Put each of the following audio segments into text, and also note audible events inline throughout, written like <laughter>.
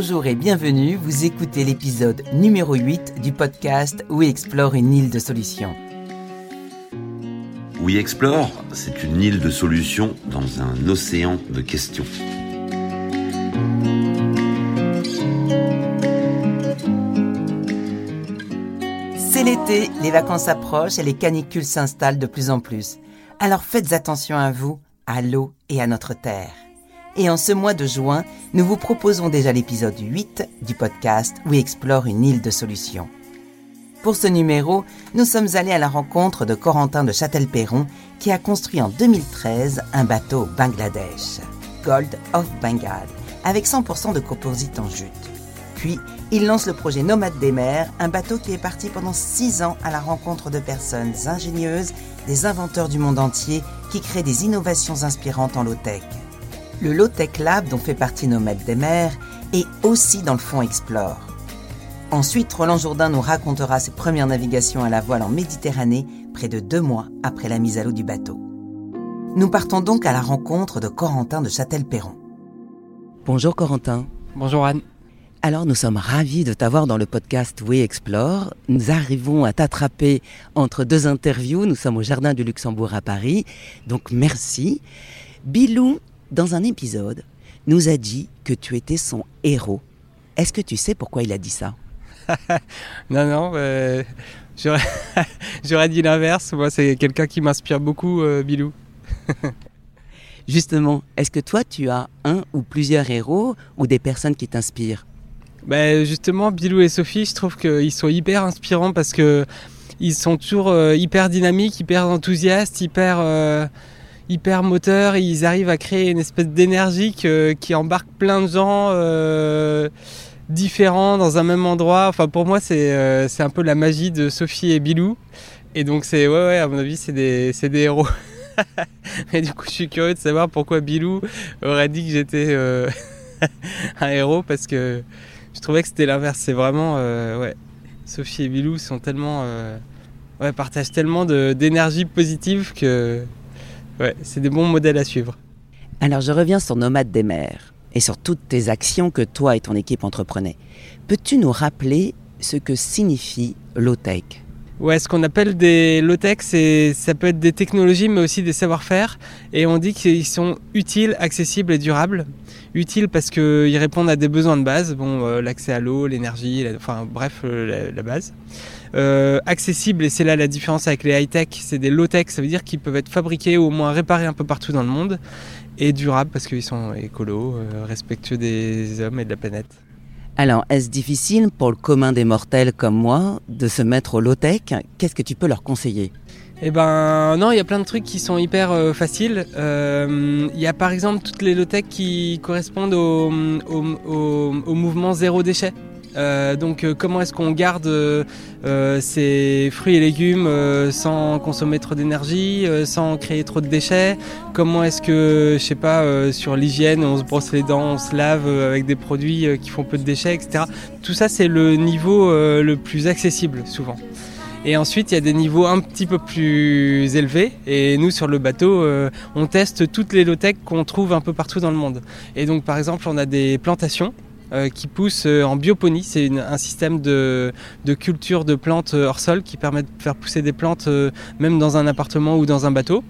Bonjour et bienvenue, vous écoutez l'épisode numéro 8 du podcast We Explore une île de solutions. We Explore, c'est une île de solutions dans un océan de questions. C'est l'été, les vacances approchent et les canicules s'installent de plus en plus. Alors faites attention à vous, à l'eau et à notre terre. Et en ce mois de juin, nous vous proposons déjà l'épisode 8 du podcast où explore une île de solutions. Pour ce numéro, nous sommes allés à la rencontre de Corentin de Châtel-Perron qui a construit en 2013 un bateau au Bangladesh, Gold of Bengal, avec 100% de composite en jute. Puis, il lance le projet Nomade des mers, un bateau qui est parti pendant 6 ans à la rencontre de personnes ingénieuses, des inventeurs du monde entier qui créent des innovations inspirantes en low-tech. Le Low Tech Lab, dont fait partie nos maîtres des mers, est aussi dans le fond Explore. Ensuite, Roland Jourdain nous racontera ses premières navigations à la voile en Méditerranée, près de deux mois après la mise à l'eau du bateau. Nous partons donc à la rencontre de Corentin de Châtel-Perron. Bonjour Corentin. Bonjour Anne. Alors nous sommes ravis de t'avoir dans le podcast We Explore. Nous arrivons à t'attraper entre deux interviews. Nous sommes au Jardin du Luxembourg à Paris. Donc merci. Bilou dans un épisode, nous a dit que tu étais son héros. Est-ce que tu sais pourquoi il a dit ça <laughs> Non, non, euh, <laughs> j'aurais dit l'inverse. Moi, c'est quelqu'un qui m'inspire beaucoup, euh, Bilou. <laughs> Justement, est-ce que toi, tu as un ou plusieurs héros ou des personnes qui t'inspirent ben Justement, Bilou et Sophie, je trouve qu'ils sont hyper inspirants parce que ils sont toujours euh, hyper dynamiques, hyper enthousiastes, hyper hyper moteur, ils arrivent à créer une espèce d'énergie qui embarque plein de gens euh, différents dans un même endroit. Enfin, pour moi, euh, c'est un peu la magie de Sophie et Bilou. Et donc, c'est ouais, ouais, à mon avis, c'est des, des, héros. <laughs> Mais du coup, je suis curieux de savoir pourquoi Bilou aurait dit que j'étais euh, <laughs> un héros parce que je trouvais que c'était l'inverse. C'est vraiment, ouais, Sophie et Bilou sont tellement, ouais, partagent tellement d'énergie positive que Ouais, c'est des bons modèles à suivre. Alors je reviens sur Nomade des mers et sur toutes tes actions que toi et ton équipe entreprenaient. Peux-tu nous rappeler ce que signifie low-tech Ouais, ce qu'on appelle des low-tech, ça peut être des technologies, mais aussi des savoir-faire. Et on dit qu'ils sont utiles, accessibles et durables. Utiles parce qu'ils répondent à des besoins de base, bon, euh, l'accès à l'eau, l'énergie, enfin bref, euh, la, base. Euh, accessible, et c'est là la différence avec les high-tech, c'est des low-tech, ça veut dire qu'ils peuvent être fabriqués ou au moins réparés un peu partout dans le monde. Et durables parce qu'ils sont écolos, respectueux des hommes et de la planète. Alors, est-ce difficile pour le commun des mortels comme moi de se mettre au low-tech? Qu'est-ce que tu peux leur conseiller? Eh ben non, il y a plein de trucs qui sont hyper euh, faciles. Euh, il y a par exemple toutes les low-tech qui correspondent au, au mouvement zéro déchet. Euh, donc euh, comment est-ce qu'on garde euh, ces fruits et légumes sans consommer trop d'énergie, sans créer trop de déchets? Comment est-ce que, je sais pas, sur l'hygiène, on se brosse les dents, on se lave avec des produits qui font peu de déchets, etc. Tout ça, c'est le niveau le plus accessible souvent. Et ensuite, il y a des niveaux un petit peu plus élevés. Et nous, sur le bateau, on teste toutes les low-tech qu'on trouve un peu partout dans le monde. Et donc, par exemple, on a des plantations euh, qui pousse euh, en bioponie. C'est un système de, culture de plantes euh, hors sol qui permet de faire pousser des plantes même dans un appartement ou dans un bateau.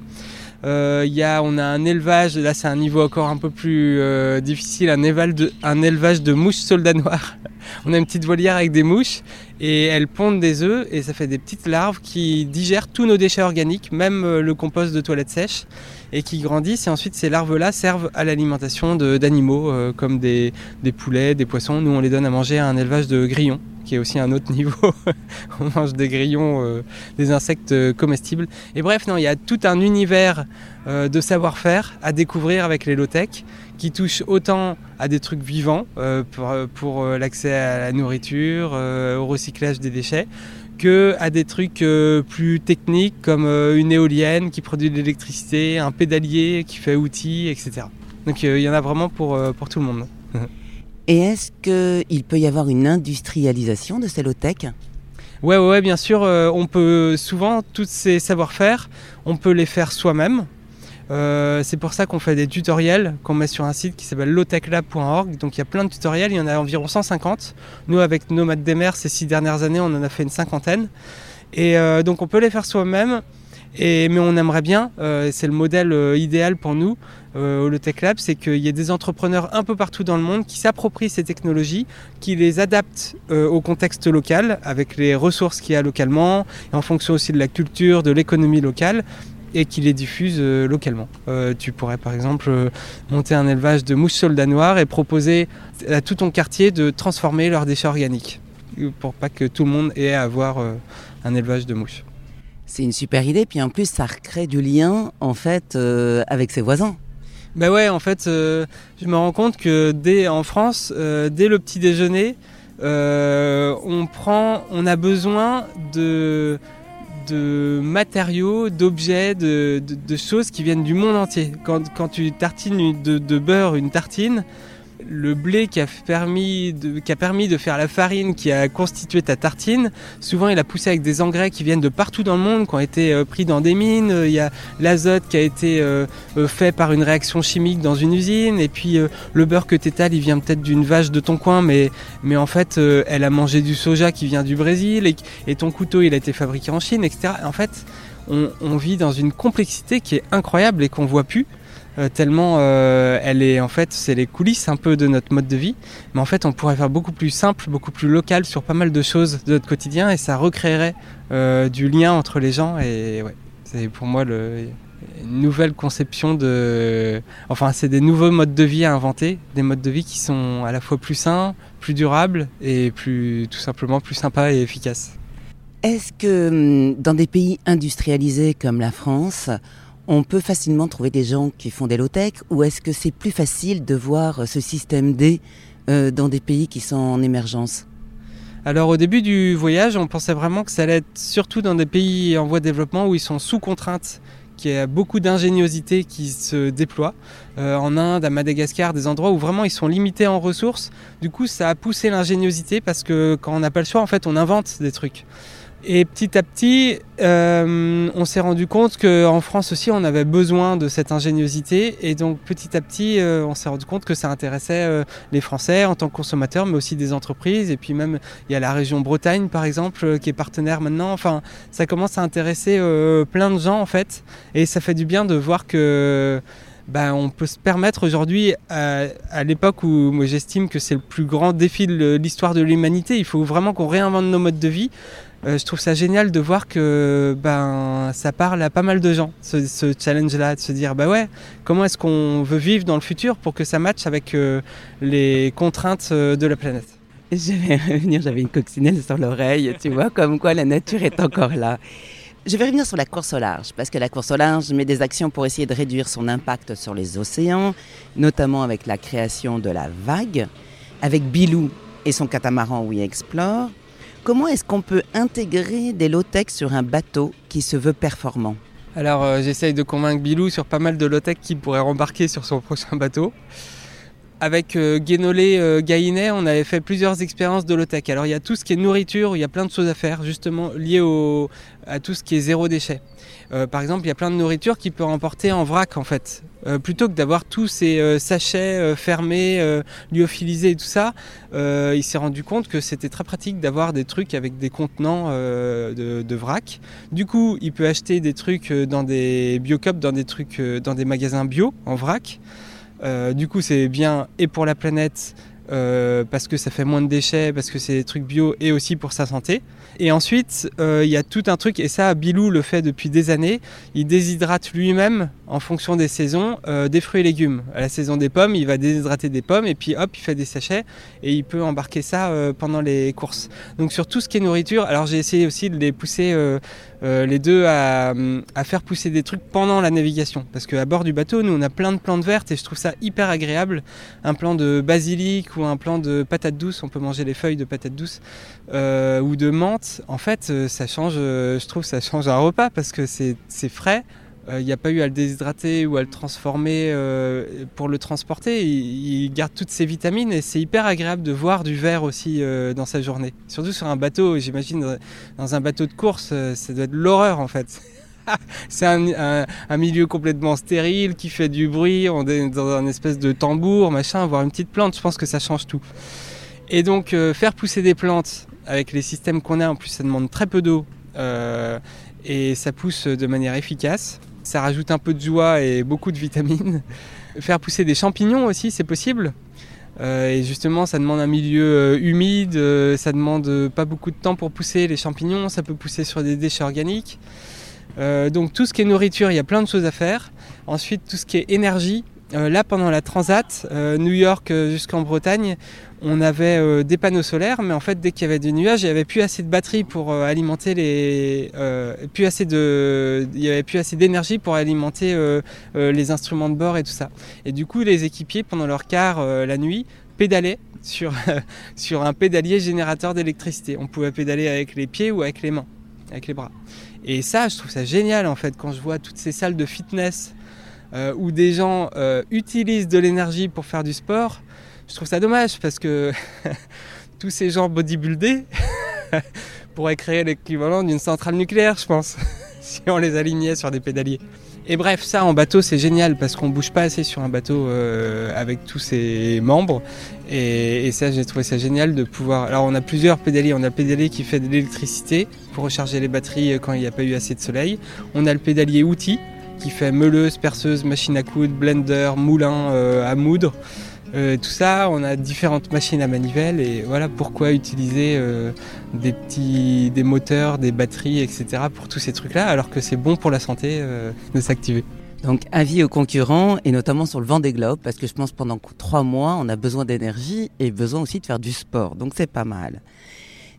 A, on a un élevage, là c'est un niveau encore un peu plus difficile, un élevage, de, mouches soldats noirs. <laughs> on a une petite volière avec des mouches et elles pondent des œufs et ça fait des petites larves qui digèrent tous nos déchets organiques, même le compost de toilette sèche et qui grandissent. Et ensuite, ces larves-là servent à l'alimentation d'animaux euh, comme des, poulets, des poissons. Nous, on les donne à manger à un élevage de grillons, qui est aussi un autre <laughs> niveau. on mange des grillons, euh, des insectes euh, comestibles. Et bref, non, il y a tout un univers de savoir-faire à découvrir avec les low-tech qui touche autant à des trucs vivants pour, l'accès à la nourriture, au recyclage des déchets, que à des trucs euh, plus techniques comme euh, une éolienne qui produit de l'électricité, un pédalier qui fait outils, etc. Donc euh, il y en a vraiment pour tout le monde. Et est-ce qu'il peut y avoir une industrialisation de ces low-tech Ouais, ouais, bien sûr. on peut souvent, tous ces savoir-faire, on peut les faire soi-même. Euh, c'est pour ça qu'on fait des tutoriels qu'on met sur un site qui s'appelle lowtechlab.org. Donc il y a plein de tutoriels, il y en a environ 150. Nous, avec Nomades des mers, ces six dernières années, on en a fait une cinquantaine. Et donc on peut les faire soi-même. Mais on aimerait bien, c'est le modèle idéal pour nous, euh, au Tech Lab, c'est qu'il y ait des entrepreneurs un peu partout dans le monde qui s'approprient ces technologies, qui les adaptent euh, au contexte local, avec les ressources qu'il y a localement, et en fonction aussi de la culture, de l'économie locale et qui les diffusent euh, localement. tu pourrais par exemple monter un élevage de mouches soldats noirs et proposer à tout ton quartier de transformer leurs déchets organiques pour pas que tout le monde ait à avoir un élevage de mouches. C'est une super idée, puis en plus ça recrée du lien en fait avec ses voisins. Ben ouais, en fait, euh, je me rends compte que dès en France, euh, dès le petit déjeuner, euh, on prend, on a besoin de de matériaux, d'objets, de, choses qui viennent du monde entier. Quand, tu tartines de beurre une tartine, le blé qui a, permis de, qui a permis de faire la farine qui a constitué ta tartine, souvent il a poussé avec des engrais qui viennent de partout dans le monde, qui ont été euh, pris dans des mines. Il y a l'azote qui a été euh, euh, fait par une réaction chimique dans une usine. Et puis le beurre que t'étales, il vient peut-être d'une vache de ton coin, mais, mais en fait, elle a mangé du soja qui vient du Brésil. Et, et, ton couteau, il a été fabriqué en Chine, etc. En fait, on, on vit dans une complexité qui est incroyable et qu'on voit plus. Euh, tellement euh, elle est en fait c'est les coulisses un peu de notre mode de vie. Mais en fait on pourrait faire beaucoup plus simple beaucoup plus local sur pas mal de choses de notre quotidien et ça recréerait euh, du lien entre les gens et ouais c'est pour moi le, une nouvelle conception de enfin c'est des nouveaux modes de vie à inventer des modes de vie qui sont à la fois plus sains plus durables et plus tout simplement plus sympas et efficaces. Est-ce que hum, dans des pays industrialisés comme la France on peut facilement trouver des gens qui font des low-tech ou est-ce que c'est plus facile de voir ce système D euh, dans des pays qui sont en émergence? Alors au début du voyage, on pensait vraiment que ça allait être surtout dans des pays en voie de développement où ils sont sous contrainte, qu'il y a beaucoup d'ingéniosité qui se déploie. Euh, en Inde, à Madagascar, des endroits où vraiment ils sont limités en ressources. Du coup, ça a poussé l'ingéniosité parce que quand on n'a pas le choix, en fait, on invente des trucs. Et petit à petit, euh, on s'est rendu compte qu'en France aussi, on avait besoin de cette ingéniosité. Et donc, petit à petit, euh, on s'est rendu compte que ça intéressait euh, les Français en tant que consommateurs, mais aussi des entreprises. Et puis même, il y a la région Bretagne, par exemple, qui est partenaire maintenant. Enfin, ça commence à intéresser plein de gens, en fait. Et ça fait du bien de voir que... Ben, on peut se permettre aujourd'hui, à, à l'époque où moi j'estime que c'est le plus grand défi de l'histoire de l'humanité, il faut vraiment qu'on réinvente nos modes de vie. Euh, je trouve ça génial de voir que ben, ça parle à pas mal de gens, ce, challenge-là, de se dire bah ouais, comment est-ce qu'on veut vivre dans le futur pour que ça matche avec euh, les contraintes euh, de la planète? <laughs> Je vais revenir, j'avais une coccinelle sur l'oreille, tu vois, comme quoi la nature est encore là. Je vais revenir sur la course au large, parce que la course au large met des actions pour essayer de réduire son impact sur les océans, notamment avec la création de la vague, avec Bilou et son catamaran We Explore, Comment est-ce qu'on peut intégrer des low-tech sur un bateau qui se veut performant Alors euh, j'essaye de convaincre Bilou sur pas mal de low-tech qui pourrait rembarquer sur son <laughs> prochain bateau. Avec euh, Guénolé euh, Gaïnet, on avait fait plusieurs expériences de low-tech. Alors il y a tout ce qui est nourriture, il y a plein de choses à faire justement liées à tout ce qui est zéro déchet. Euh, par exemple, il y a plein de nourriture qui peut emporter en vrac en fait. Euh, plutôt que d'avoir tous ces euh, sachets fermés, lyophilisés et tout ça, il s'est rendu compte que c'était très pratique d'avoir des trucs avec des contenants de, vrac. Du coup, il peut acheter des trucs dans des biocups, dans des trucs, dans des magasins bio en vrac. du coup, c'est bien et pour la planète. Parce que ça fait moins de déchets, parce que c'est des trucs bio et aussi pour sa santé. Et ensuite, euh, il y a tout un truc, et ça, Bilou le fait depuis des années. Il déshydrate lui-même, en fonction des saisons, euh, des fruits et légumes. À la saison des pommes, il va déshydrater des pommes, et puis hop, il fait des sachets, et il peut embarquer ça euh, pendant les courses. Donc sur tout ce qui est nourriture, alors j'ai essayé aussi de les pousser les deux à, faire pousser des trucs pendant la navigation. Parce qu'à bord du bateau, nous, on a plein de plantes vertes, et je trouve ça hyper agréable. Un plant de basilic ou un plant de patate douce, on peut manger les feuilles de patate douce, ou de menthe en fait, euh, ça change, euh, je trouve, ça change un repas parce que c'est frais. Il euh, n'y a pas eu à le déshydrater ou à le transformer pour le transporter. Il, garde toutes ses vitamines et c'est hyper agréable de voir du verre aussi dans sa journée. Surtout sur un bateau, j'imagine, dans un bateau de course, ça doit être l'horreur en fait. <laughs> c'est un, milieu complètement stérile qui fait du bruit, on est dans un espèce de tambour, machin, avoir une petite plante, je pense que ça change tout. Et donc euh, faire pousser des plantes avec les systèmes qu'on a, en plus ça demande très peu d'eau euh, et ça pousse de manière efficace. Ça rajoute un peu de joie et beaucoup de vitamines. <laughs> Faire pousser des champignons aussi, c'est possible. Euh, et justement, ça demande un milieu humide, ça demande pas beaucoup de temps pour pousser les champignons, ça peut pousser sur des déchets organiques. donc tout ce qui est nourriture, il y a plein de choses à faire. Ensuite, tout ce qui est énergie, là pendant la transat, New York jusqu'en Bretagne, on avait euh, des panneaux solaires, mais en fait, dès qu'il y avait du nuage, il n'y avait plus assez de batterie pour euh, alimenter les, euh, il y avait plus assez d'énergie pour alimenter les instruments de bord et tout ça. Et du coup, les équipiers pendant leur quart la nuit pédalaient sur <laughs> sur un pédalier générateur d'électricité. On pouvait pédaler avec les pieds ou avec les mains, avec les bras. Et ça, je trouve ça génial en fait quand je vois toutes ces salles de fitness où des gens utilisent de l'énergie pour faire du sport je trouve ça dommage parce que <laughs> tous ces gens bodybuildés <laughs> pourraient créer l'équivalent d'une centrale nucléaire, je pense, <laughs> si on les alignait sur des pédaliers. Et bref, ça en bateau c'est génial parce qu'on bouge pas assez sur un bateau euh, avec tous ses membres. Et, ça, j'ai trouvé ça génial de pouvoir. Alors, on a plusieurs pédaliers. On a le pédalier qui fait de l'électricité pour recharger les batteries quand il n'y a pas eu assez de soleil. On a le pédalier outil qui fait meuleuse, perceuse, machine à coudre, blender, moulin euh, à moudre. Euh, tout ça, on a différentes machines à manivelle et voilà pourquoi utiliser euh, des petits des moteurs, des batteries, etc. pour tous ces trucs-là, alors que c'est bon pour la santé de s'activer. Donc avis aux concurrents et notamment sur le vent des globes parce que je pense pendant trois mois on a besoin d'énergie et besoin aussi de faire du sport, donc c'est pas mal.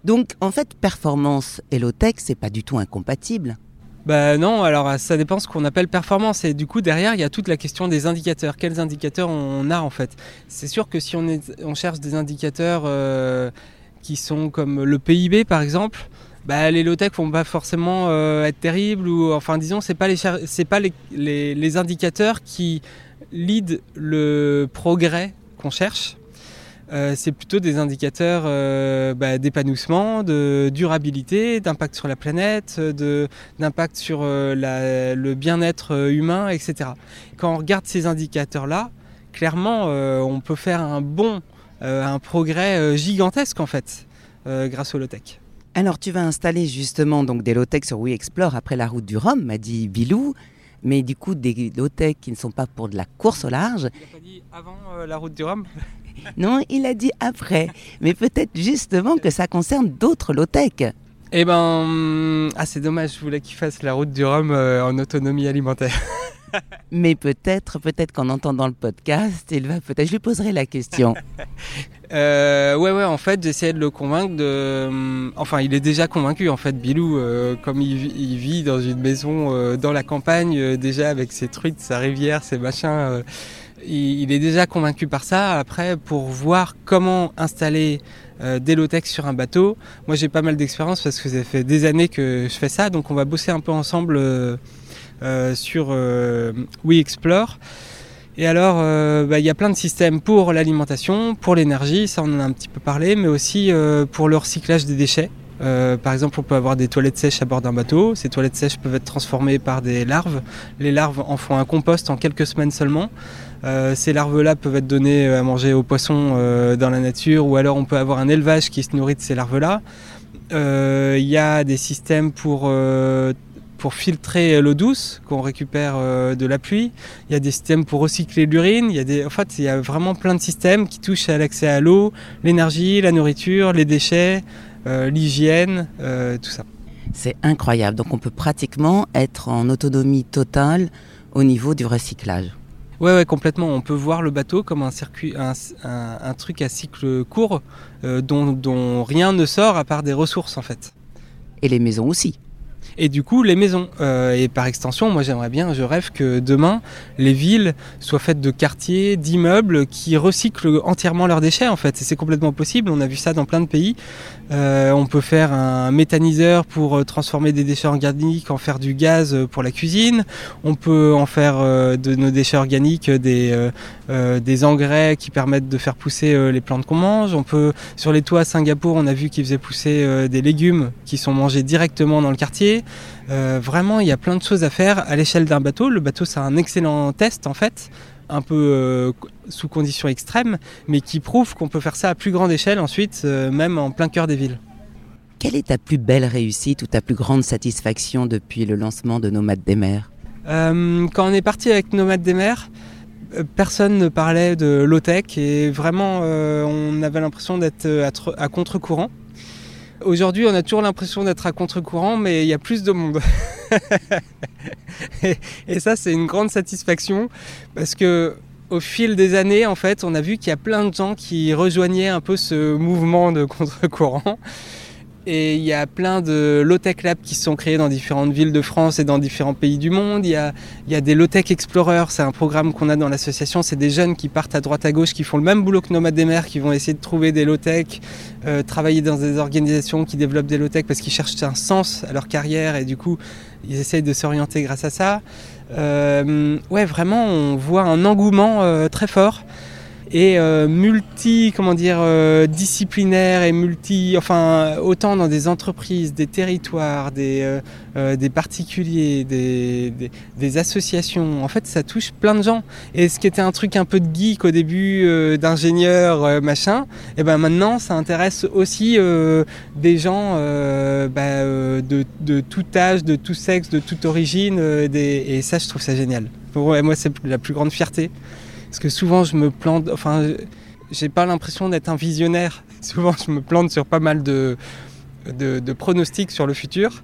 Donc en fait performance et low-tech c'est pas du tout incompatible. Bah non, alors ça dépend ce qu'on appelle performance. Et du coup, derrière, il y a toute la question des indicateurs. Quels indicateurs on a en fait? C'est sûr que si on, cherche des indicateurs euh, qui sont comme le PIB par exemple, bah, les low-tech vont pas forcément euh, être terribles. Ou enfin, disons, c'est pas les, pas les, les indicateurs qui lead le progrès qu'on cherche. Euh, c'est plutôt des indicateurs euh, bah, d'épanouissement, de durabilité, d'impact sur la planète, d'impact sur euh, le bien-être humain, etc. Quand on regarde ces indicateurs-là, clairement, on peut faire un bon, un progrès gigantesque en fait, grâce au low-tech. Alors tu vas installer justement donc des low-tech sur WeExplore après la route du Rhum, m'a dit Bilou mais du coup des low-tech qui ne sont pas pour de la course au large. Il n'a pas dit avant la route du Rhum? <laughs> Non, il a dit après. Mais peut-être justement que ça concerne d'autres low-tech. Eh ben, hum, ah c'est dommage, je voulais qu'il fasse la route du Rhum euh, en autonomie alimentaire. <laughs> Mais peut-être, peut-être qu'en entendant le podcast, il va peut-être. Je lui poserai la question. <laughs> euh, ouais, ouais. En fait, j'essayais de le convaincre de. Hum, enfin, il est déjà convaincu. En fait, Bilou, euh, comme il, vit dans une maison euh, dans la campagne, déjà avec ses trucs, sa rivière, ses machins il, est déjà convaincu par ça. Après, pour voir comment installer euh, des low-tech sur un bateau, moi j'ai pas mal d'expérience parce que ça fait des années que je fais ça, donc on va bosser un peu ensemble euh, euh, sur We Explore. Et alors, bah, il y a plein de systèmes pour l'alimentation, pour l'énergie, ça on en a un petit peu parlé, mais aussi pour le recyclage des déchets. par exemple, on peut avoir des toilettes sèches à bord d'un bateau. Ces toilettes sèches peuvent être transformées par des larves. Les larves en font un compost en quelques semaines seulement. Euh, ces larves-là peuvent être données à manger aux poissons euh, dans la nature ou alors on peut avoir un élevage qui se nourrit de ces larves-là. Euh, il y a des systèmes pour, pour filtrer l'eau douce qu'on récupère de la pluie. Il y a des systèmes pour recycler l'urine. Il y a des, en fait, il y a vraiment plein de systèmes qui touchent à l'accès à l'eau, l'énergie, la nourriture, les déchets, l'hygiène, tout ça. C'est incroyable. Donc on peut pratiquement être en autonomie totale au niveau du recyclage. Ouais, ouais, complètement. On peut voir le bateau comme un circuit, un, truc à cycle court euh, dont, rien ne sort à part des ressources en fait. Et les maisons aussi. Et du coup, les maisons. Euh, et par extension, moi j'aimerais bien, je rêve que demain, les villes soient faites de quartiers, d'immeubles qui recyclent entièrement leurs déchets en fait. C'est complètement possible. On a vu ça dans plein de pays. Euh, on peut faire un méthaniseur pour euh, transformer des déchets organiques en faire du gaz euh, pour la cuisine. On peut en faire de nos déchets organiques des, engrais qui permettent de faire pousser les plantes qu'on mange. Sur les toits à Singapour, on a vu qu'ils faisaient pousser des légumes qui sont mangés directement dans le quartier. vraiment, il y a plein de choses à faire à l'échelle d'un bateau. Le bateau, c'est un excellent test en fait un peu sous conditions extrêmes, mais qui prouve qu'on peut faire ça à plus grande échelle ensuite, euh, même en plein cœur des villes. Quelle est ta plus belle réussite ou ta plus grande satisfaction depuis le lancement de Nomades des mers? Euh, Quand on est parti avec Nomades des mers, euh, personne ne parlait de low-tech et vraiment on avait l'impression d'être à, contre-courant. Aujourd'hui, on a toujours l'impression d'être à contre-courant, mais il y a plus de monde. <laughs> et, ça, c'est une grande satisfaction parce que au fil des années, en fait, on a vu qu'il y a plein de gens qui rejoignaient un peu ce mouvement de contre-courant. Et il y a plein de low-tech labs qui sont créés dans différentes villes de France et dans différents pays du monde. Il y a, des low-tech explorers, c'est un programme qu'on a dans l'association. C'est des jeunes qui partent à droite à gauche, qui font le même boulot que Nomades des mers, qui vont essayer de trouver des low-tech, euh, travailler dans des organisations qui développent des low-tech parce qu'ils cherchent un sens à leur carrière et du coup, ils essayent de s'orienter grâce à ça. Euh, ouais, vraiment, on voit un engouement euh, très fort et euh, multi comment dire euh, disciplinaire et multi enfin autant dans des entreprises, des territoires, des, euh, des particuliers, des, des, associations. En fait, ça touche plein de gens. Et ce qui était un truc un peu de geek au début, d'ingénieur machin, et ben maintenant ça intéresse aussi des gens bah, de, de, tout âge, de tout sexe, de toute origine. et ça, je trouve ça génial. Pour moi, c'est la plus grande fierté. Parce que souvent, je me plante, enfin, j'ai pas l'impression d'être un visionnaire. <laughs> Souvent, je me plante sur pas mal de, de, pronostics sur le futur.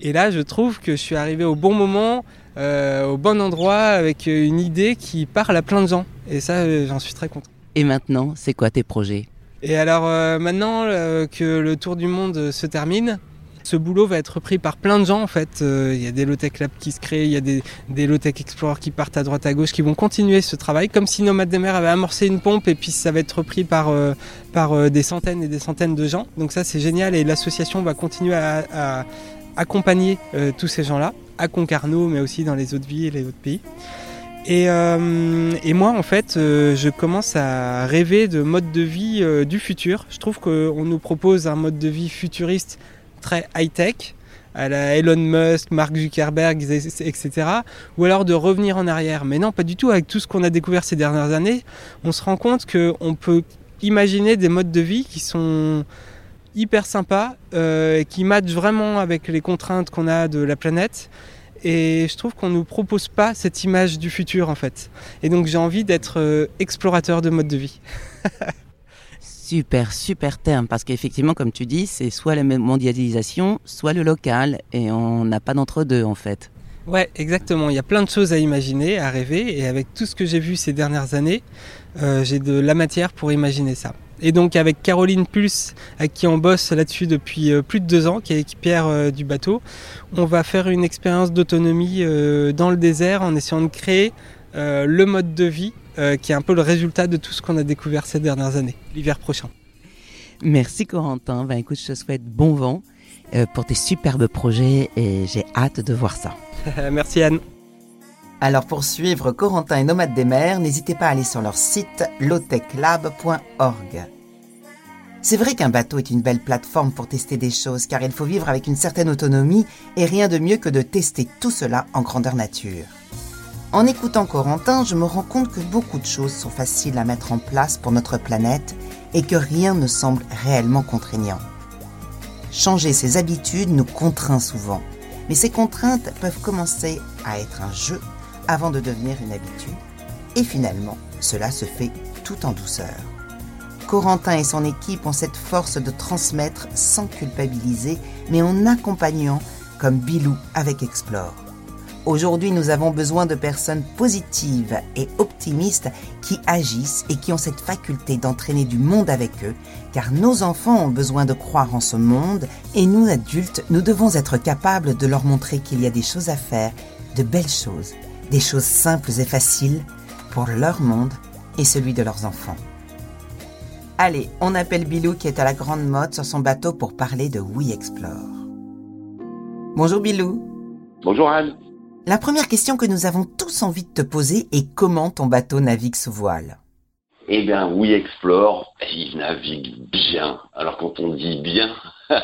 Et là, je trouve que je suis arrivé au bon moment, euh, au bon endroit, avec une idée qui parle à plein de gens. Et ça, euh, j'en suis très content. Et maintenant, c'est quoi tes projets? Et alors, euh, maintenant que le tour du monde se termine, ce boulot va être repris par plein de gens en fait. Euh, il y a des low-tech labs qui se créent, il y a des, des low-tech explorers qui partent à droite à gauche, qui vont continuer ce travail, comme si Nomade des mers avait amorcé une pompe et puis ça va être repris par, euh, euh, des centaines et des centaines de gens. Donc ça c'est génial et l'association va continuer à, accompagner tous ces gens-là, à Concarneau mais aussi dans les autres villes et les autres pays. Et, et, moi, en fait, je commence à rêver de mode de vie du futur. Je trouve qu'on nous propose un mode de vie futuriste très high-tech, à la Elon Musk, Mark Zuckerberg, etc. Ou alors de revenir en arrière. Mais non, pas du tout. Avec tout ce qu'on a découvert ces dernières années, on se rend compte qu'on peut imaginer des modes de vie qui sont hyper sympas, euh, qui matchent vraiment avec les contraintes qu'on a de la planète. Et je trouve qu'on ne nous propose pas cette image du futur en fait. Et donc j'ai envie d'être euh, explorateur de mode de vie. <laughs> Super, super terme, parce qu'effectivement, comme tu dis, c'est soit la mondialisation, soit le local, et on n'a pas d'entre-deux en fait. Ouais, exactement. Il y a plein de choses à imaginer, à rêver, et avec tout ce que j'ai vu ces dernières années, euh, j'ai de la matière pour imaginer ça. Et donc avec Caroline Pulse, avec qui on bosse là-dessus depuis euh, plus de deux ans, qui est équipière euh, du bateau, on va faire une expérience d'autonomie dans le désert en essayant de créer le mode de vie euh, qui est un peu le résultat de tout ce qu'on a découvert ces dernières années, l'hiver prochain. Merci Corentin. Ben, écoute, je te souhaite bon vent euh, pour tes superbes projets et j'ai hâte de voir ça. <laughs> Merci Anne. Alors pour suivre Corentin et Nomades des mers, n'hésitez pas à aller sur leur site lowtechlab.org. C'est vrai qu'un bateau est une belle plateforme pour tester des choses car il faut vivre avec une certaine autonomie et rien de mieux que de tester tout cela en grandeur nature. En écoutant Corentin, je me rends compte que beaucoup de choses sont faciles à mettre en place pour notre planète et que rien ne semble réellement contraignant. Changer ses habitudes nous contraint souvent, mais ces contraintes peuvent commencer à être un jeu avant de devenir une habitude, et finalement, cela se fait tout en douceur. Corentin et son équipe ont cette force de transmettre sans culpabiliser, mais en accompagnant comme Bilou avec Explore. Aujourd'hui, nous avons besoin de personnes positives et optimistes qui agissent et qui ont cette faculté d'entraîner du monde avec eux, car nos enfants ont besoin de croire en ce monde et nous, adultes, nous devons être capables de leur montrer qu'il y a des choses à faire, de belles choses, des choses simples et faciles pour leur monde et celui de leurs enfants. Allez, on appelle Bilou qui est à la grande mode sur son bateau pour parler de We Explore. Bonjour Bilou. Bonjour Anne. La première question que nous avons tous envie de te poser est comment ton bateau navigue sous voile? Eh bien, We Explore, il navigue bien. Alors quand on dit bien, <laughs>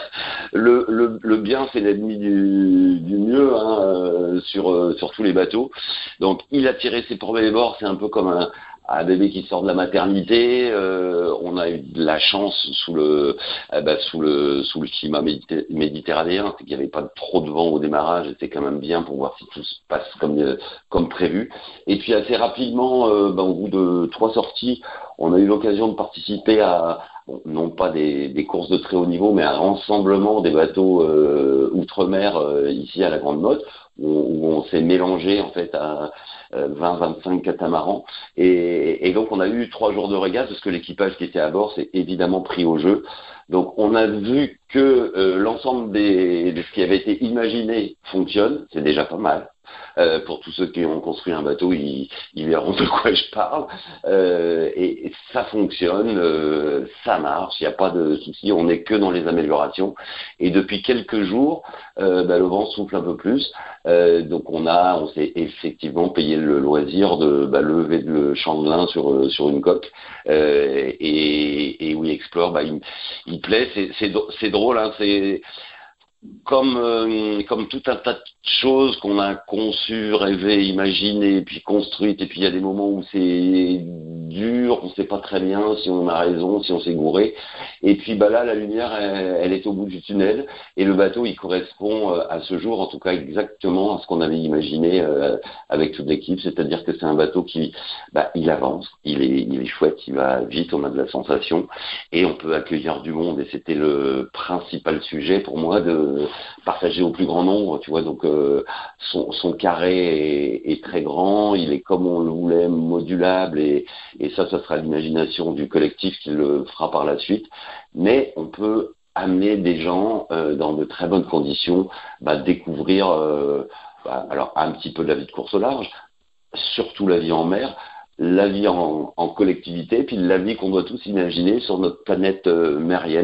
le, bien c'est l'ennemi du, du, mieux hein, euh, sur, euh, sur tous les bateaux. Donc il a tiré ses premiers bords, c'est un peu comme un, un bébé qui sort de la maternité. Euh, on a eu de la chance sous le, eh ben, sous le, sous le climat méditerranéen, c'est qu'il n'y avait pas trop de vent au démarrage. C'était quand même bien pour voir si tout se passe comme, euh, comme prévu. Et puis assez rapidement, euh, ben, au bout de trois sorties, on a eu l'occasion de participer à, non pas des, des, courses de très haut niveau, mais un rassemblement des bateaux euh, outre-mer ici à la Grande Motte, où, on s'est mélangé en fait à 20-25 catamarans. Et, donc on a eu trois jours de régate parce que l'équipage qui était à bord s'est évidemment pris au jeu. Donc on a vu que euh, l'ensemble de ce qui avait été imaginé fonctionne, c'est déjà pas mal. Euh, pour tous ceux qui ont construit un bateau, ils, ils verront de quoi je parle. Euh, et, ça fonctionne, euh, ça marche, il n'y a pas de souci, on n'est que dans les améliorations. Et depuis quelques jours, euh, bah, le vent souffle un peu plus. Euh, donc on a, on s'est effectivement payé le loisir de bah, lever le chandelin sur sur une coque. et, et oui, Explore, bah, il, il plaît, c'est drôle, hein, c'est comme, euh, comme tout un tas de choses qu'on a conçues, rêvées, imaginées, puis construites, et puis il y a des moments où c'est dur, on ne sait pas très bien si on a raison, si on s'est gouré. Et puis bah là, la lumière, elle, elle, est au bout du tunnel, et le bateau, il correspond euh, à ce jour, en tout cas exactement à ce qu'on avait imaginé euh, avec toute l'équipe, c'est-à-dire que c'est un bateau qui, bah, il avance, il est, il est chouette, il va vite, on a de la sensation, et on peut accueillir du monde, et c'était le principal sujet pour moi de partager au plus grand nombre, tu vois. Donc euh, son, carré est, très grand, il est comme on le voulait, modulable, et, ça, ça sera l'imagination du collectif qui le fera par la suite. Mais on peut amener des gens euh, dans de très bonnes conditions, bah, découvrir euh, bah, alors un petit peu de la vie de course au large, surtout la vie en mer, la vie en, collectivité, puis la vie qu'on doit tous imaginer sur notre planète euh,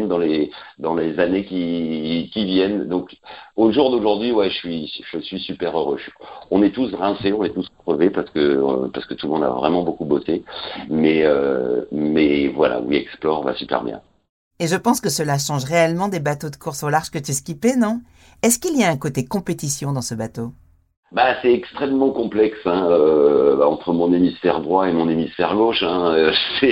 dans les dans les années qui, qui viennent. Donc au jour d'aujourd'hui, ouais, je suis je suis super heureux. On est tous rincés, on est tous crevés parce que euh, parce que tout le monde a vraiment beaucoup bossé. Mais euh, mais voilà, oui, Explore va super bien. Et je pense que cela change réellement des bateaux de course au large que tu skippais, non? Est-ce qu'il y a un côté compétition dans ce bateau? Bah, c'est extrêmement complexe hein, euh, entre mon hémisphère droit et mon hémisphère gauche. Hein, <laughs>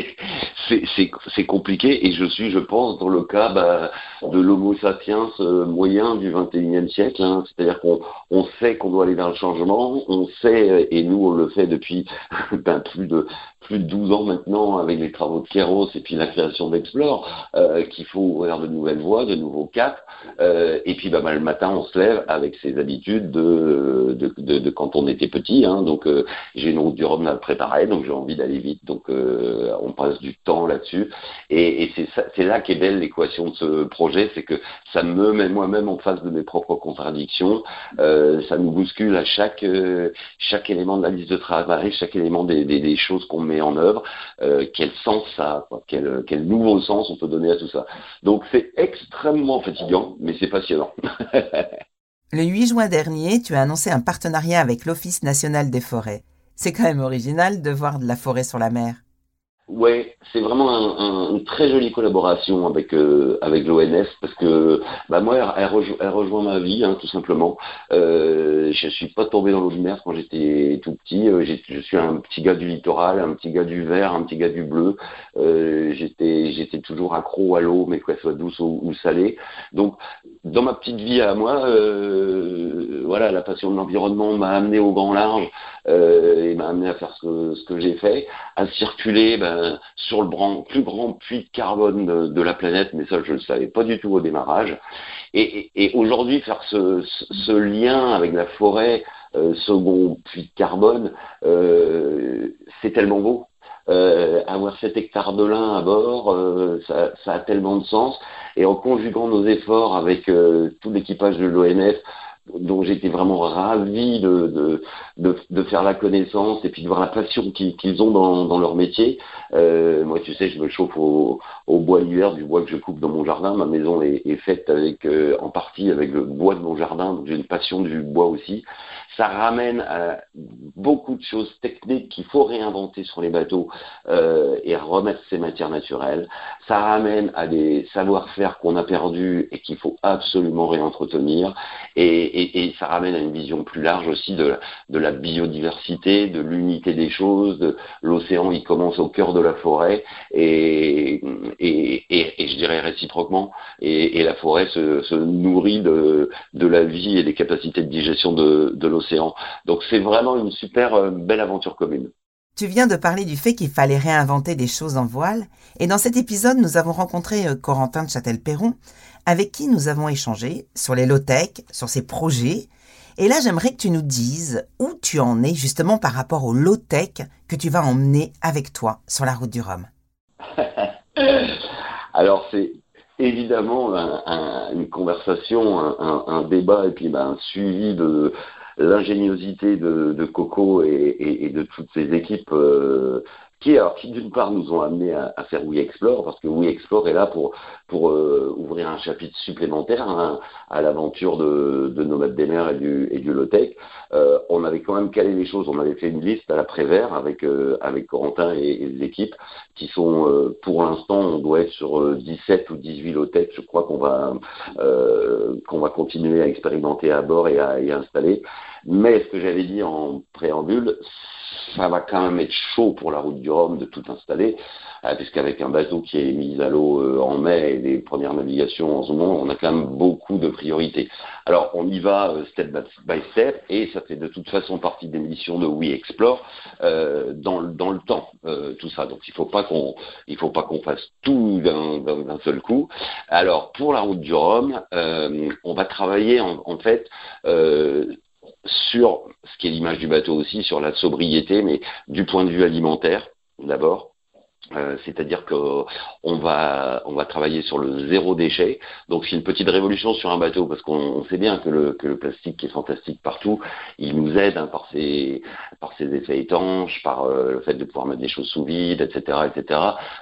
c'est compliqué et je suis, je pense, dans le cas bah, de l'Homo sapiens euh, moyen du 21e siècle. Hein, C'est-à-dire qu'on on sait qu'on doit aller vers le changement, on sait, et nous on le fait depuis <laughs> ben, plus de plus de 12 ans maintenant avec les travaux de Kéros et puis la création d'Explore, euh, qu'il faut ouvrir de nouvelles voies, de nouveaux caps. Euh, et puis bah, bah, le matin, on se lève avec ses habitudes de, de, quand on était petit. Hein, donc euh, j'ai une route du Rhum à préparer, donc j'ai envie d'aller vite. Donc on passe du temps là-dessus. Et, et c'est là qu'est belle l'équation de ce projet, c'est que ça me met moi-même en face de mes propres contradictions. Ça nous bouscule à chaque, chaque élément de la liste de travail, chaque élément des choses qu'on met en œuvre, euh, quel sens ça quel, quel nouveau sens on peut donner à tout ça. Donc c'est extrêmement fatigant, mais c'est passionnant. <laughs> Le 8 juin dernier, tu as annoncé un partenariat avec l'Office national des forêts. C'est quand même original de voir de la forêt sur la mer. Ouais, c'est vraiment un, un, une très jolie collaboration avec euh, avec l'ONF parce que bah moi elle, rejoint, ma vie hein, tout simplement. Euh, je suis pas tombé dans mer quand j'étais tout petit. Euh, je suis un petit gars du littoral, un petit gars du vert, un petit gars du bleu. Euh, j'étais j'étais toujours accro à l'eau, mais qu'elle soit douce ou, salée. Donc dans ma petite vie à moi, euh, voilà, la passion de l'environnement m'a amené au grand large euh, et m'a amené à faire ce que ce que j'ai fait, à circuler. Ben, sur le plus grand puits de carbone de, de, la planète, mais ça je ne le savais pas du tout au démarrage. Et, et, et aujourd'hui faire ce, ce, lien avec la forêt, euh, second puits de carbone, euh, c'est tellement beau. Euh, avoir 7 hectares de lin à bord, euh, ça, ça, a tellement de sens. Et en conjuguant nos efforts avec tout l'équipage de l'ONF, dont j'étais vraiment ravi de, de, de, faire la connaissance et puis de voir la passion qu'ils ont dans, dans, leur métier. Euh, moi, tu sais, je me chauffe au, au bois l'hiver, du bois que je coupe dans mon jardin. Ma maison est, est faite avec, euh, en partie avec le bois de mon jardin, donc j'ai une passion du bois aussi. Ça ramène à beaucoup de choses techniques qu'il faut réinventer sur les bateaux euh, et remettre ces matières naturelles. Ça ramène à des savoir-faire qu'on a perdus et qu'il faut absolument réentretenir. Et, et, et, ça ramène à une vision plus large aussi de, de la biodiversité, de l'unité des choses. De, l'océan, il commence au cœur de la forêt et, et, et je dirais réciproquement. Et, la forêt se, se nourrit de, de, la vie et des capacités de digestion de, de l'océan. Donc c'est vraiment une super euh, belle aventure commune. Tu viens de parler du fait qu'il fallait réinventer des choses en voile, et dans cet épisode, nous avons rencontré euh, Corentin de Châtel-Perron, avec qui nous avons échangé sur les low-tech, sur ses projets. Et là, j'aimerais que tu nous dises où tu en es justement par rapport aux low-tech que tu vas emmener avec toi sur la route du Rhum. <laughs> Alors, c'est évidemment une conversation, un, débat et puis ben, un suivi de l'ingéniosité de, Coco et, de toutes ses équipes euh, qui, alors, qui d'une part nous ont amené à, faire We Explore, parce que We Explore est là pour, pour euh, ouvrir un chapitre supplémentaire hein, à l'aventure de, de Nomad des mers et du, et du. Euh, on avait quand même calé les choses, on avait fait une liste à la Prévert avec, euh, avec Corentin et, et, les équipes, qui sont, euh, pour l'instant, on doit être sur 17 ou 18 low-tech, je crois qu'on va, qu'on va continuer à expérimenter à bord et à y installer. Mais ce que j'avais dit en préambule, ça va quand même être chaud pour la route du Rhum de tout installer, euh, puisqu'avec un bateau qui est mis à l'eau euh, en mai et les premières navigations en ce moment, on a quand même beaucoup de priorités. Alors on y va euh, step by step et ça fait de toute façon partie des missions de We Explore euh, dans, dans le temps, euh, tout ça. Donc il faut pas qu'on il faut pas qu'on fasse tout d'un seul coup. Alors pour la route du Rhum, on va travailler en, en fait sur ce qui est l'image du bateau aussi, sur la sobriété, mais du point de vue alimentaire d'abord. Euh, c'est-à-dire qu'on va on va travailler sur le zéro déchet. Donc c'est une petite révolution sur un bateau parce qu'on sait bien que le, que le plastique est fantastique partout, il nous aide hein, par ses par ses effets étanches, par euh, le fait de pouvoir mettre des choses sous vide, etc., etc.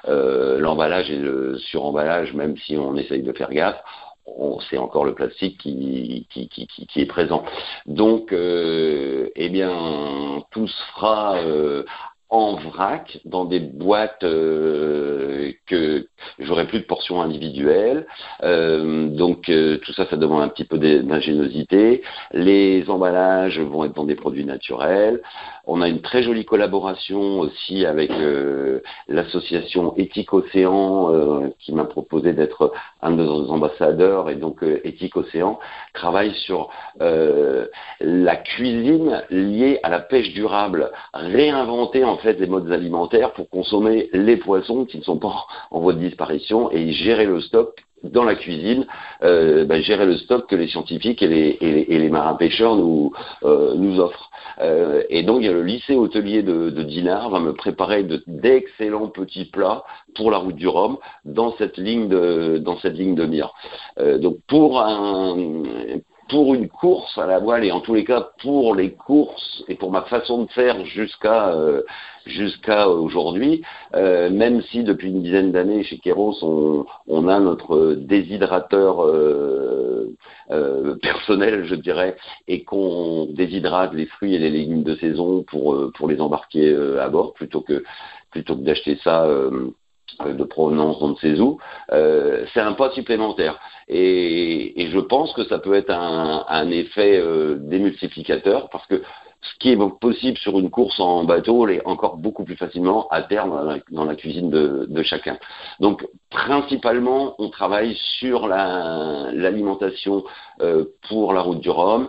Euh, L'emballage et le suremballage, même si on essaye de faire gaffe, c'est encore le plastique qui, qui, qui, qui est présent. Donc, euh, eh bien, tout se fera euh, en vrac dans des boîtes euh, que j'aurai plus de portions individuelles. Euh, donc euh, tout ça, ça demande un petit peu d'ingéniosité. Les emballages vont être dans des produits naturels. On a une très jolie collaboration aussi avec l'association Éthique Océan qui m'a proposé d'être un de nos ambassadeurs et donc Éthique Océan travaille sur la cuisine liée à la pêche durable, réinventer en fait des modes alimentaires pour consommer les poissons qui ne sont pas en voie de disparition et gérer le stock dans la cuisine, euh, bah, gérer le stock que les scientifiques et les, et les, marins pêcheurs nous, euh, nous offrent. Euh, et donc, il y a le lycée hôtelier de, de Dinard va me préparer d'excellents petits plats pour la route du Rhum dans cette ligne de, dans cette ligne de mire. donc, pour un, pour une course à la voile et en tous les cas pour les courses et pour ma façon de faire jusqu'à euh, jusqu'à aujourd'hui, euh, même si depuis une dizaine d'années chez Keros on, on, a notre déshydrateur euh, personnel, je dirais, et qu'on déshydrate les fruits et les légumes de saison pour pour les embarquer à bord plutôt que plutôt que d'acheter ça de provenance on ne sait où, euh, c'est un pas supplémentaire. Et, et, je pense que ça peut être un, un effet euh, démultiplicateur parce que ce qui est possible sur une course en bateau l'est encore beaucoup plus facilement à terme dans la, cuisine de, de, chacun. Donc principalement, on travaille sur l'alimentation euh, pour la route du Rhum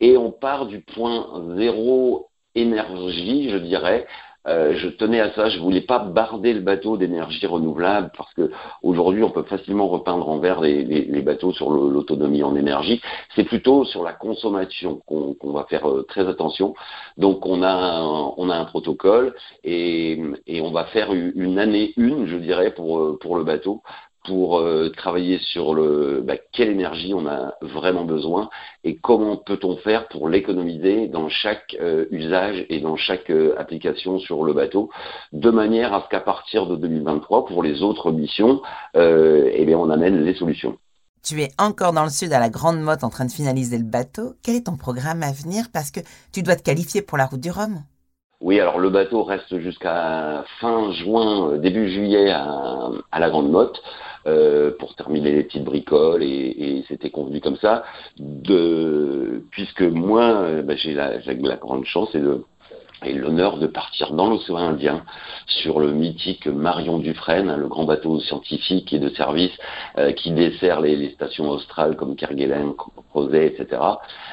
et on part du point zéro énergie, je dirais, euh, je tenais à ça, je voulais pas barder le bateau d'énergie renouvelable parce que aujourd'hui on peut facilement repeindre en vert les, bateaux sur l'autonomie en énergie. C'est plutôt sur la consommation qu'on va faire euh, très attention. Donc on a un, on a un protocole et, et on va faire une année une, je dirais, pour, euh, pour le bateau pour euh, travailler sur le bah, quelle énergie on a vraiment besoin et comment peut-on faire pour l'économiser dans chaque euh, usage et dans chaque euh, application sur le bateau, de manière à ce qu'à partir de 2023, pour les autres missions, eh bien, on amène les solutions. Tu es encore dans le sud à la Grande Motte en train de finaliser le bateau. Quel est ton programme à venir? Parce que tu dois te qualifier pour la route du Rhum. Oui, alors le bateau reste jusqu'à fin juin, début juillet à, à la Grande Motte. Euh, pour terminer les petites bricoles et, et c'était convenu comme ça. De, puisque moi, euh, bah, j'ai la, la, grande chance et de et l'honneur de partir dans l'océan Indien sur le mythique Marion Dufresne, hein, le grand bateau scientifique et de service euh, qui dessert les, stations australes comme Kerguelen, Crozet, etc.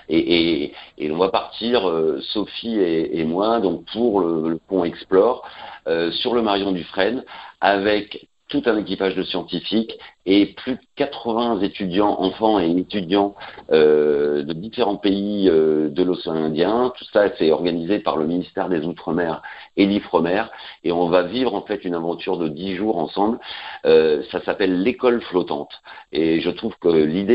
Et, et, et, on va partir, euh, Sophie et, et, moi, donc pour le, le pont Explore euh, sur le Marion Dufresne avec tout un équipage de scientifiques et plus de 80 étudiants, enfants et étudiants euh, de différents pays euh, de l'océan Indien. Tout ça, c'est organisé par le ministère des Outre-mer et l'IFREMER. Et on va vivre en fait une aventure de 10 jours ensemble. Euh, ça s'appelle l'école flottante. Et je trouve que l'idée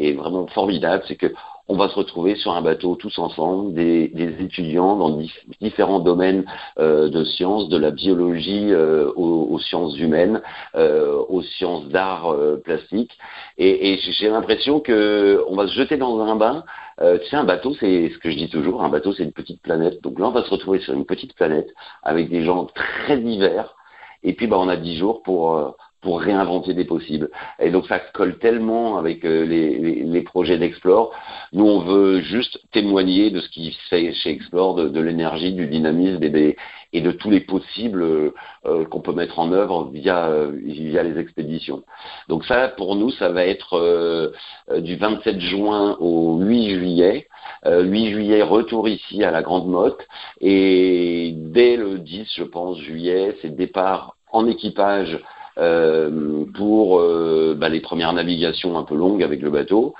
est, est vraiment formidable. C'est que on va se retrouver sur un bateau tous ensemble, des, étudiants dans différents domaines euh, de sciences, de la biologie euh, aux, sciences humaines, euh, aux sciences d'art plastique. Et, j'ai l'impression que on va se jeter dans un bain. tu sais, un bateau, c'est ce que je dis toujours, un bateau, c'est une petite planète. Donc là, on va se retrouver sur une petite planète avec des gens très divers. Et puis, bah, on a dix jours pour pour réinventer des possibles. Et donc ça colle tellement avec euh, les, les, les, projets d'Explore. Nous, on veut juste témoigner de ce qui se fait chez Explore, de, de l'énergie, du dynamisme et, de tous les possibles euh, qu'on peut mettre en œuvre via, via les expéditions. Donc ça, pour nous, ça va être euh, du 27 juin au 8 juillet. 8 juillet, retour ici à la Grande Motte. Et dès le 10, je pense, juillet, c'est départ en équipage euh, pour euh, bah, les premières navigations un peu longues avec le bateau.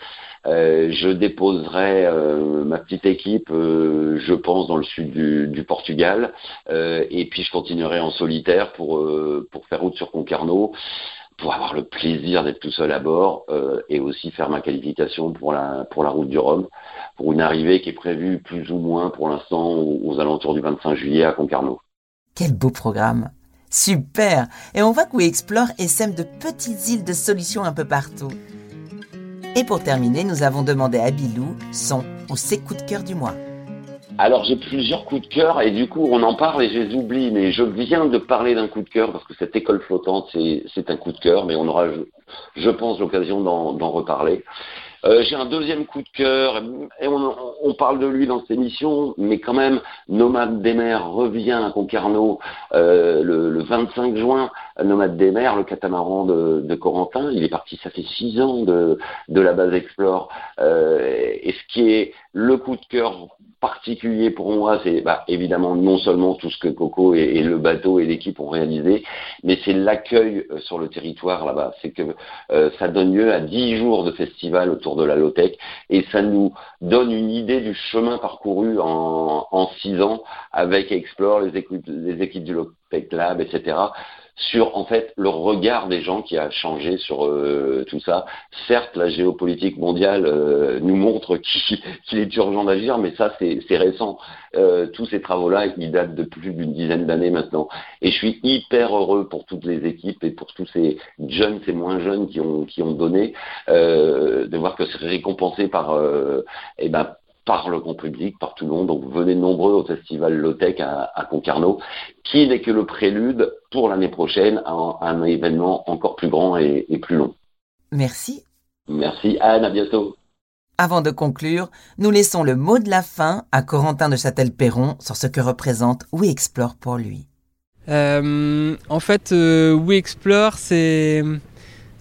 Euh, je déposerai ma petite équipe, je pense, dans le sud du, Portugal, et puis je continuerai en solitaire pour pour faire route sur Concarneau, pour avoir le plaisir d'être tout seul à bord, et aussi faire ma qualification pour la pour la route du Rhum, pour une arrivée qui est prévue plus ou moins pour l'instant aux alentours du 25 juillet à Concarneau. Quel beau programme Super Et on voit que Explore essaime de petites îles de solutions un peu partout. Et pour terminer, nous avons demandé à Bilou son ou ses coups de cœur du mois. Alors j'ai plusieurs coups de cœur et du coup on en parle et je les oublie, mais je viens de parler d'un coup de cœur parce que cette école flottante c'est un coup de cœur, mais on aura, je, pense, l'occasion d'en reparler. Euh, j'ai un deuxième coup de cœur, et on, parle de lui dans cette émission, mais quand même, Nomade des mers revient à Concarneau euh, le, 25 juin. Nomade des mers, le catamaran de, Corentin, il est parti, ça fait six ans de, de la base Explore. Euh, et ce qui est le coup de cœur particulier pour moi, c'est bah, évidemment non seulement tout ce que Coco et, le bateau et l'équipe ont réalisé, mais c'est l'accueil euh, sur le territoire là-bas. C'est que euh, ça donne lieu à dix jours de festival autour de la Lotec et ça nous donne une idée du chemin parcouru en, en six ans avec Explore, les équipes, les équipes du Lotec Lab, etc sur en fait le regard des gens qui a changé sur euh, tout ça. Certes, la géopolitique mondiale euh, nous montre <laughs> qu'il est urgent d'agir, mais ça c'est récent. Euh, tous ces travaux-là, ils datent de plus d'une dizaine d'années maintenant. Et je suis hyper heureux pour toutes les équipes et pour tous ces jeunes, ces moins jeunes qui ont qui ont donné, de voir que c'est récompensé par eh ben par le grand public, par tout le monde. Donc venez nombreux au festival Lotec à, à Concarneau, qui n'est que le prélude pour l'année prochaine à un, événement encore plus grand et, et plus long. Merci. Merci Anne, à bientôt. Avant de conclure, nous laissons le mot de la fin à Corentin de Châtel-Perron sur ce que représente We Explore pour lui. Euh, en fait, euh, We Explore, c'est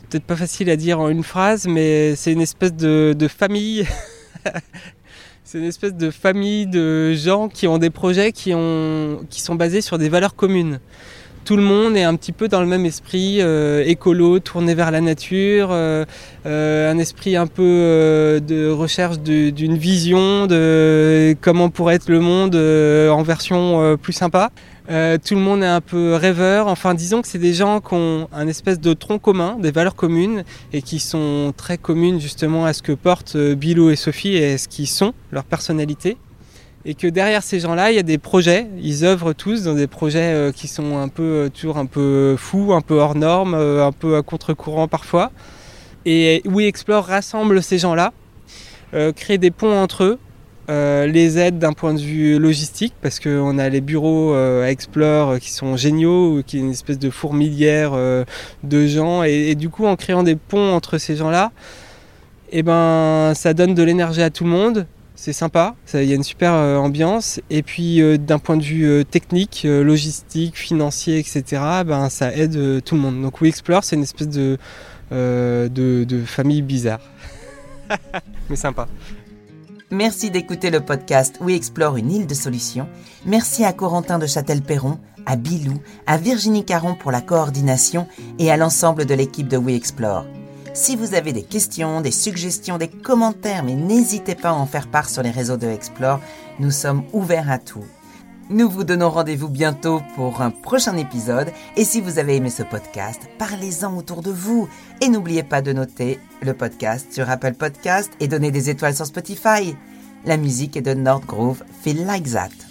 peut-être pas facile à dire en une phrase, mais c'est une espèce de, de famille C'est une espèce de famille de gens qui ont des projets qui, ont, qui sont basés sur des valeurs communes. tout le monde est un petit peu dans le même esprit écolo, tourné vers la nature, un esprit un peu de recherche d'une vision de comment pourrait être le monde en version plus sympa. Euh, tout le monde est un peu rêveur. Enfin, disons que c'est des gens qui ont un espèce de tronc commun, des valeurs communes, et qui sont très communes justement à ce que portent euh, Bilou et Sophie et à ce qu'ils sont, leur personnalité. Et que derrière ces gens-là, il y a des projets. Ils œuvrent tous dans des projets euh, qui sont un peu toujours un peu fous, un peu hors normes, un peu à contre-courant parfois. Et We Explore rassemble ces gens-là, crée des ponts entre eux, euh, les aides d'un point de vue logistique, parce qu'on a les bureaux euh, à Explore euh, qui sont géniaux, qui est une espèce de fourmilière de gens, et, du coup en créant des ponts entre ces gens-là, eh ben, ça donne de l'énergie à tout le monde, c'est sympa, il y a une super ambiance, et puis d'un point de vue technique, logistique, financier, etc., ben, ça aide tout le monde. Donc We Explore, c'est une espèce de, de famille bizarre, <laughs> mais sympa. Merci d'écouter le podcast We Explore une île de solutions. Merci à Corentin de Châtel-Perron, à Bilou, à Virginie Caron pour la coordination et à l'ensemble de l'équipe de We Explore. Si vous avez des questions, des suggestions, des commentaires, mais n'hésitez pas à en faire part sur les réseaux de Explore, nous sommes ouverts à tout. Nous vous donnons rendez-vous bientôt pour un prochain épisode et si vous avez aimé ce podcast, parlez-en autour de vous et n'oubliez pas de noter le podcast sur Apple Podcast et donner des étoiles sur Spotify. La musique est de Nordgrove Feel Like That.